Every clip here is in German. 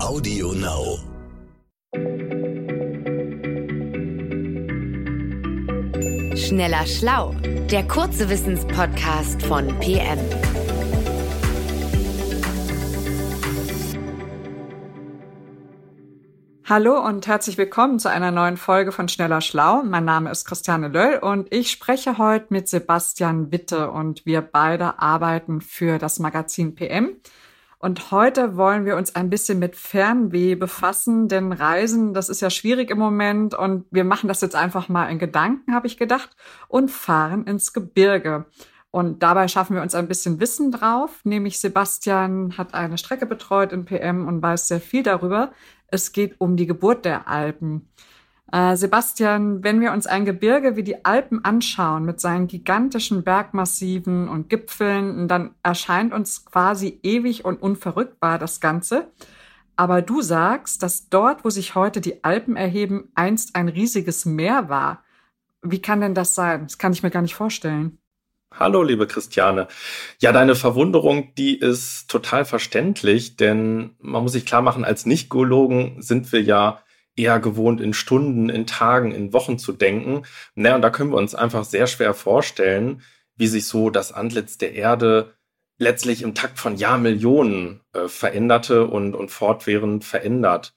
Audio Now. Schneller Schlau, der kurze Wissenspodcast von PM. Hallo und herzlich willkommen zu einer neuen Folge von Schneller Schlau. Mein Name ist Christiane Löll und ich spreche heute mit Sebastian Witte und wir beide arbeiten für das Magazin PM. Und heute wollen wir uns ein bisschen mit Fernweh befassen, denn Reisen, das ist ja schwierig im Moment und wir machen das jetzt einfach mal in Gedanken, habe ich gedacht, und fahren ins Gebirge. Und dabei schaffen wir uns ein bisschen Wissen drauf, nämlich Sebastian hat eine Strecke betreut in PM und weiß sehr viel darüber. Es geht um die Geburt der Alpen. Äh, Sebastian, wenn wir uns ein Gebirge wie die Alpen anschauen mit seinen gigantischen Bergmassiven und Gipfeln, dann erscheint uns quasi ewig und unverrückbar das Ganze. Aber du sagst, dass dort, wo sich heute die Alpen erheben, einst ein riesiges Meer war. Wie kann denn das sein? Das kann ich mir gar nicht vorstellen. Hallo, liebe Christiane. Ja, deine Verwunderung, die ist total verständlich, denn man muss sich klar machen, als Nicht-Geologen sind wir ja eher gewohnt, in Stunden, in Tagen, in Wochen zu denken. Naja, und da können wir uns einfach sehr schwer vorstellen, wie sich so das Antlitz der Erde letztlich im Takt von Jahrmillionen äh, veränderte und, und fortwährend verändert.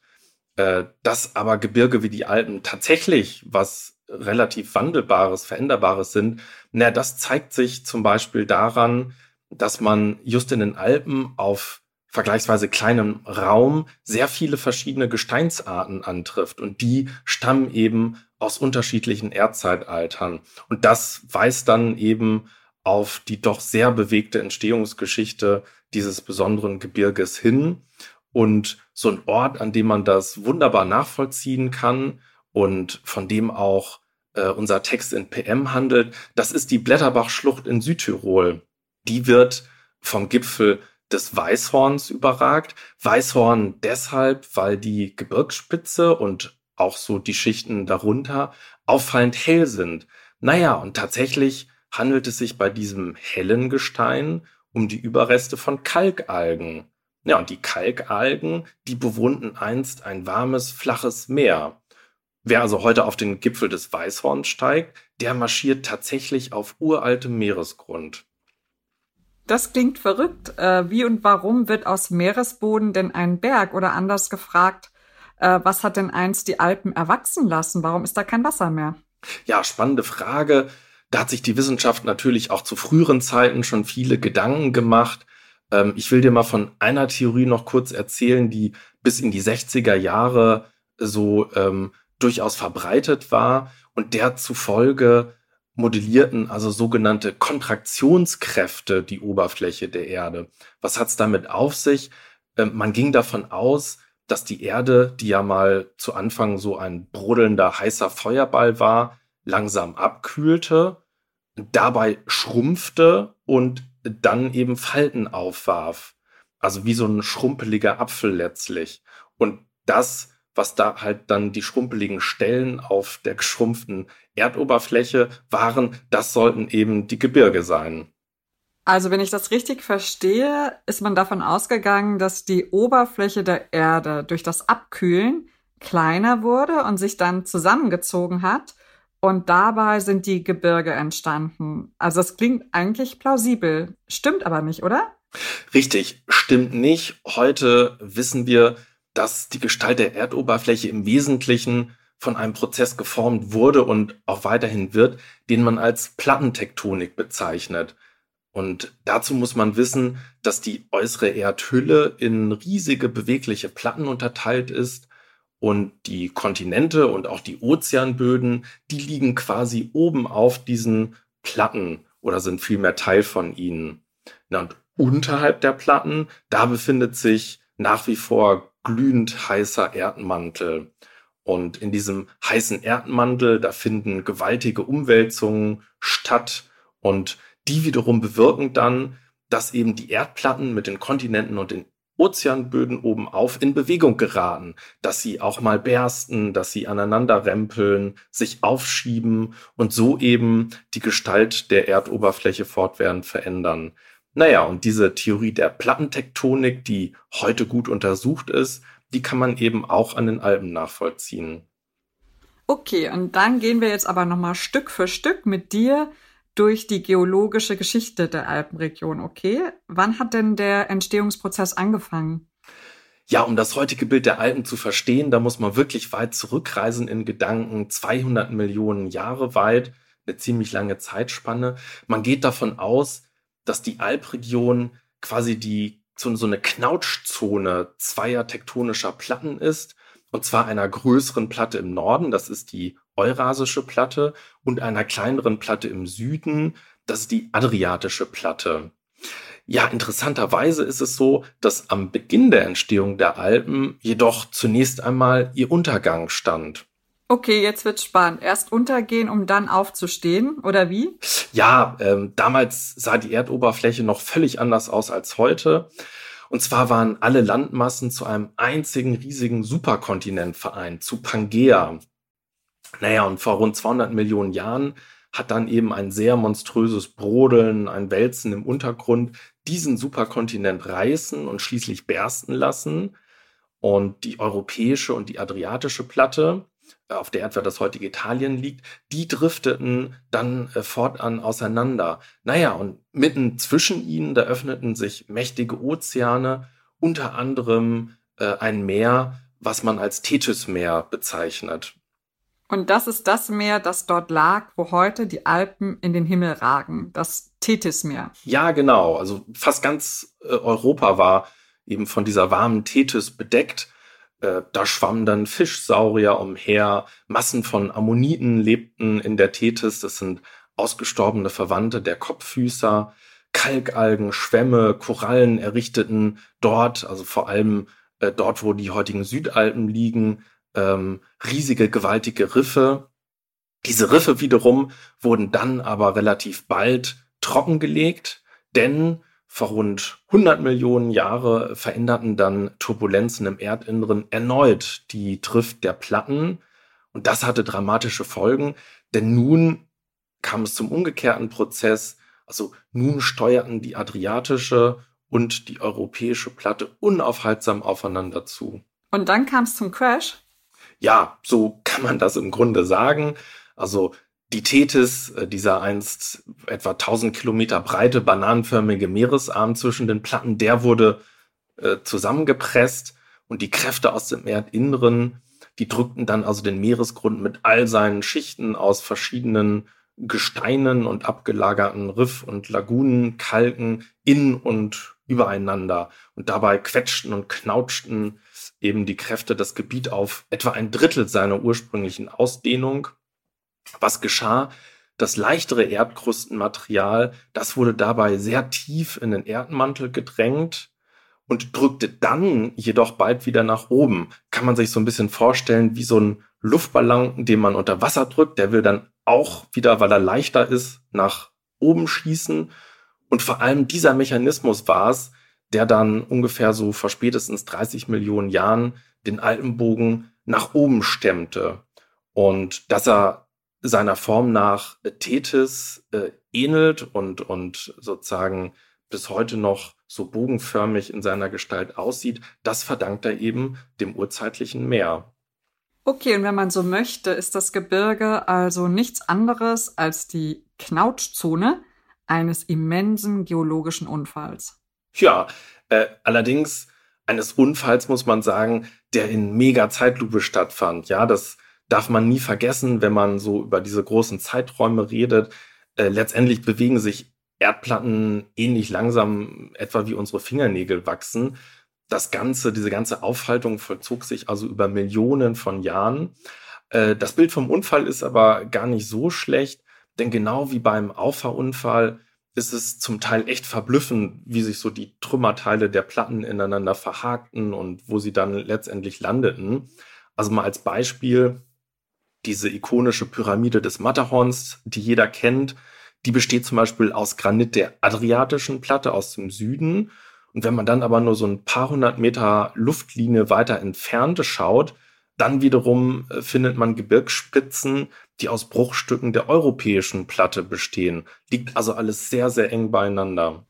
Äh, dass aber Gebirge wie die Alpen tatsächlich was relativ Wandelbares, Veränderbares sind, naja, das zeigt sich zum Beispiel daran, dass man just in den Alpen auf vergleichsweise kleinem Raum sehr viele verschiedene Gesteinsarten antrifft und die stammen eben aus unterschiedlichen Erdzeitaltern. Und das weist dann eben auf die doch sehr bewegte Entstehungsgeschichte dieses besonderen Gebirges hin. Und so ein Ort, an dem man das wunderbar nachvollziehen kann und von dem auch äh, unser Text in PM handelt, das ist die Blätterbachschlucht in Südtirol. Die wird vom Gipfel des Weißhorns überragt. Weißhorn deshalb, weil die Gebirgsspitze und auch so die Schichten darunter auffallend hell sind. Naja, und tatsächlich handelt es sich bei diesem hellen Gestein um die Überreste von Kalkalgen. Ja, und die Kalkalgen, die bewohnten einst ein warmes, flaches Meer. Wer also heute auf den Gipfel des Weißhorns steigt, der marschiert tatsächlich auf uraltem Meeresgrund. Das klingt verrückt. Äh, wie und warum wird aus Meeresboden denn ein Berg? Oder anders gefragt, äh, was hat denn einst die Alpen erwachsen lassen? Warum ist da kein Wasser mehr? Ja, spannende Frage. Da hat sich die Wissenschaft natürlich auch zu früheren Zeiten schon viele Gedanken gemacht. Ähm, ich will dir mal von einer Theorie noch kurz erzählen, die bis in die 60er Jahre so ähm, durchaus verbreitet war und der zufolge modellierten also sogenannte Kontraktionskräfte die Oberfläche der Erde. Was hat es damit auf sich? Ähm, man ging davon aus, dass die Erde, die ja mal zu Anfang so ein brodelnder heißer Feuerball war, langsam abkühlte, dabei schrumpfte und dann eben Falten aufwarf. Also wie so ein schrumpeliger Apfel letztlich. Und das was da halt dann die schrumpeligen Stellen auf der geschrumpften Erdoberfläche waren, das sollten eben die Gebirge sein. Also wenn ich das richtig verstehe, ist man davon ausgegangen, dass die Oberfläche der Erde durch das Abkühlen kleiner wurde und sich dann zusammengezogen hat. Und dabei sind die Gebirge entstanden. Also es klingt eigentlich plausibel, stimmt aber nicht, oder? Richtig, stimmt nicht. Heute wissen wir, dass die Gestalt der Erdoberfläche im Wesentlichen von einem Prozess geformt wurde und auch weiterhin wird, den man als Plattentektonik bezeichnet. Und dazu muss man wissen, dass die äußere Erdhülle in riesige bewegliche Platten unterteilt ist und die Kontinente und auch die Ozeanböden, die liegen quasi oben auf diesen Platten oder sind vielmehr Teil von ihnen. Und unterhalb der Platten, da befindet sich nach wie vor glühend heißer Erdmantel. Und in diesem heißen Erdmantel, da finden gewaltige Umwälzungen statt und die wiederum bewirken dann, dass eben die Erdplatten mit den Kontinenten und den Ozeanböden oben auf in Bewegung geraten, dass sie auch mal bersten, dass sie aneinander rempeln, sich aufschieben und so eben die Gestalt der Erdoberfläche fortwährend verändern. Naja, und diese Theorie der Plattentektonik, die heute gut untersucht ist, die kann man eben auch an den Alpen nachvollziehen. Okay, und dann gehen wir jetzt aber nochmal Stück für Stück mit dir durch die geologische Geschichte der Alpenregion, okay? Wann hat denn der Entstehungsprozess angefangen? Ja, um das heutige Bild der Alpen zu verstehen, da muss man wirklich weit zurückreisen in Gedanken, 200 Millionen Jahre weit, eine ziemlich lange Zeitspanne. Man geht davon aus, dass die Alpregion quasi die so, so eine Knautschzone zweier tektonischer Platten ist, und zwar einer größeren Platte im Norden, das ist die Eurasische Platte, und einer kleineren Platte im Süden, das ist die Adriatische Platte. Ja, interessanterweise ist es so, dass am Beginn der Entstehung der Alpen jedoch zunächst einmal ihr Untergang stand. Okay, jetzt wird's spannend. Erst untergehen, um dann aufzustehen, oder wie? Ja, ähm, damals sah die Erdoberfläche noch völlig anders aus als heute. Und zwar waren alle Landmassen zu einem einzigen riesigen Superkontinent vereint, zu Pangea. Naja, und vor rund 200 Millionen Jahren hat dann eben ein sehr monströses Brodeln, ein Wälzen im Untergrund diesen Superkontinent reißen und schließlich bersten lassen. Und die europäische und die adriatische Platte, auf der etwa das heutige Italien liegt, die drifteten dann äh, fortan auseinander. Naja, und mitten zwischen ihnen, da öffneten sich mächtige Ozeane, unter anderem äh, ein Meer, was man als Tethysmeer bezeichnet. Und das ist das Meer, das dort lag, wo heute die Alpen in den Himmel ragen, das Tethysmeer. Ja, genau. Also fast ganz äh, Europa war eben von dieser warmen Tethys bedeckt. Äh, da schwammen dann Fischsaurier umher, Massen von Ammoniten lebten in der Tethys, das sind ausgestorbene Verwandte der Kopffüßer. Kalkalgen, Schwämme, Korallen errichteten dort, also vor allem äh, dort, wo die heutigen Südalpen liegen, ähm, riesige, gewaltige Riffe. Diese Riffe wiederum wurden dann aber relativ bald trockengelegt, denn vor rund 100 Millionen Jahre veränderten dann Turbulenzen im Erdinneren erneut die Drift der Platten. Und das hatte dramatische Folgen, denn nun kam es zum umgekehrten Prozess. Also nun steuerten die adriatische und die europäische Platte unaufhaltsam aufeinander zu. Und dann kam es zum Crash? Ja, so kann man das im Grunde sagen. Also die Tethys, äh, dieser einst etwa 1000 Kilometer breite bananenförmige Meeresarm zwischen den Platten, der wurde äh, zusammengepresst und die Kräfte aus dem Erdinneren, die drückten dann also den Meeresgrund mit all seinen Schichten aus verschiedenen Gesteinen und abgelagerten Riff- und Lagunen, Kalken in und übereinander. Und dabei quetschten und knautschten eben die Kräfte das Gebiet auf etwa ein Drittel seiner ursprünglichen Ausdehnung. Was geschah? Das leichtere Erdkrustenmaterial, das wurde dabei sehr tief in den Erdmantel gedrängt und drückte dann jedoch bald wieder nach oben. Kann man sich so ein bisschen vorstellen wie so ein Luftballon, den man unter Wasser drückt. Der will dann auch wieder, weil er leichter ist, nach oben schießen. Und vor allem dieser Mechanismus war es, der dann ungefähr so vor spätestens 30 Millionen Jahren den Alpenbogen nach oben stemmte. Und dass er seiner Form nach Tethys äh, ähnelt und, und sozusagen bis heute noch so bogenförmig in seiner Gestalt aussieht, das verdankt er eben dem urzeitlichen Meer. Okay, und wenn man so möchte, ist das Gebirge also nichts anderes als die Knautschzone eines immensen geologischen Unfalls. Ja, äh, allerdings eines Unfalls muss man sagen, der in mega Zeitlupe stattfand. Ja, das darf man nie vergessen, wenn man so über diese großen Zeiträume redet. Äh, letztendlich bewegen sich Erdplatten ähnlich langsam, etwa wie unsere Fingernägel wachsen. Das Ganze, diese ganze Aufhaltung vollzog sich also über Millionen von Jahren. Äh, das Bild vom Unfall ist aber gar nicht so schlecht, denn genau wie beim Auffahrunfall ist es zum Teil echt verblüffend, wie sich so die Trümmerteile der Platten ineinander verhakten und wo sie dann letztendlich landeten. Also mal als Beispiel diese ikonische Pyramide des Matterhorns, die jeder kennt, die besteht zum Beispiel aus Granit der Adriatischen Platte aus dem Süden. Und wenn man dann aber nur so ein paar hundert Meter Luftlinie weiter entfernt schaut, dann wiederum äh, findet man Gebirgsspitzen, die aus Bruchstücken der europäischen Platte bestehen. Liegt also alles sehr, sehr eng beieinander.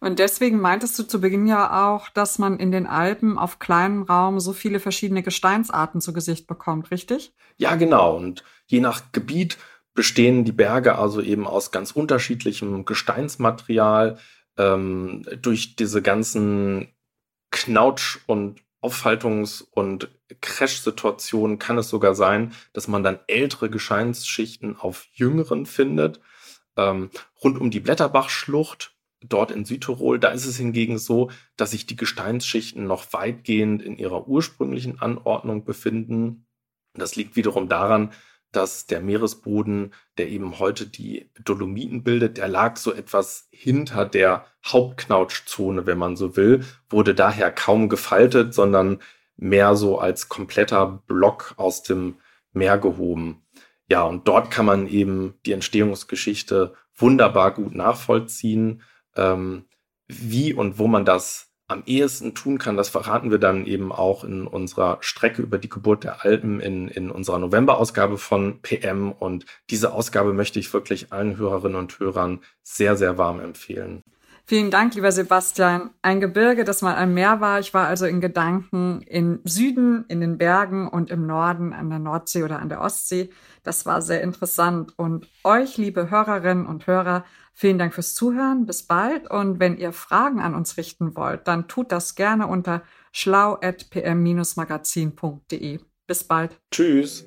Und deswegen meintest du zu Beginn ja auch, dass man in den Alpen auf kleinem Raum so viele verschiedene Gesteinsarten zu Gesicht bekommt, richtig? Ja, genau. Und je nach Gebiet bestehen die Berge also eben aus ganz unterschiedlichem Gesteinsmaterial. Ähm, durch diese ganzen Knautsch- und Aufhaltungs- und Crash-Situationen kann es sogar sein, dass man dann ältere Gesteinsschichten auf jüngeren findet. Ähm, rund um die Blätterbachschlucht dort in Südtirol, da ist es hingegen so, dass sich die Gesteinsschichten noch weitgehend in ihrer ursprünglichen Anordnung befinden. Das liegt wiederum daran, dass der Meeresboden, der eben heute die Dolomiten bildet, der lag so etwas hinter der Hauptknautschzone, wenn man so will, wurde daher kaum gefaltet, sondern mehr so als kompletter Block aus dem Meer gehoben. Ja, und dort kann man eben die Entstehungsgeschichte wunderbar gut nachvollziehen ähm, wie und wo man das am ehesten tun kann, das verraten wir dann eben auch in unserer Strecke über die Geburt der Alpen in, in unserer November-Ausgabe von PM. Und diese Ausgabe möchte ich wirklich allen Hörerinnen und Hörern sehr, sehr warm empfehlen. Vielen Dank, lieber Sebastian. Ein Gebirge, das mal ein Meer war. Ich war also in Gedanken im Süden, in den Bergen und im Norden an der Nordsee oder an der Ostsee. Das war sehr interessant. Und euch, liebe Hörerinnen und Hörer, vielen Dank fürs Zuhören. Bis bald. Und wenn ihr Fragen an uns richten wollt, dann tut das gerne unter schlau.pm-magazin.de. Bis bald. Tschüss.